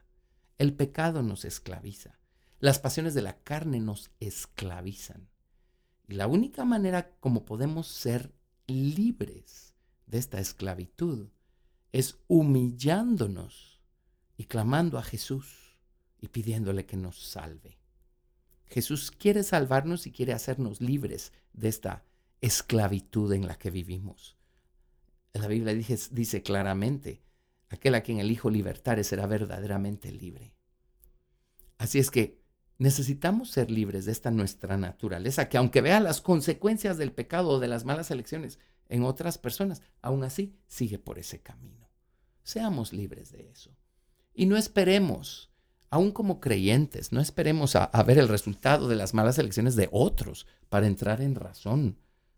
El pecado nos esclaviza. Las pasiones de la carne nos esclavizan. Y la única manera como podemos ser libres de esta esclavitud es humillándonos y clamando a Jesús y pidiéndole que nos salve. Jesús quiere salvarnos y quiere hacernos libres de esta esclavitud en la que vivimos. La Biblia dice, claramente, aquel a quien el Hijo libertare será verdaderamente libre. Así es que necesitamos ser libres de esta nuestra naturaleza, que aunque vea las consecuencias del pecado o de las malas elecciones en otras personas, aún así sigue por ese camino. Seamos libres de eso. Y no esperemos, aún como creyentes, no esperemos a, ver el resultado de las malas elecciones de otros para entrar en razón.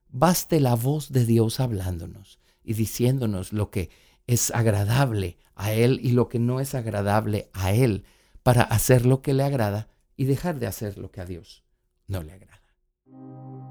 Baste la voz de Dios hablándonos y diciéndonos lo que es agradable a Él y lo que no es agradable a Él para hacer lo que le agrada y dejar de hacer lo que a Dios no le agrada.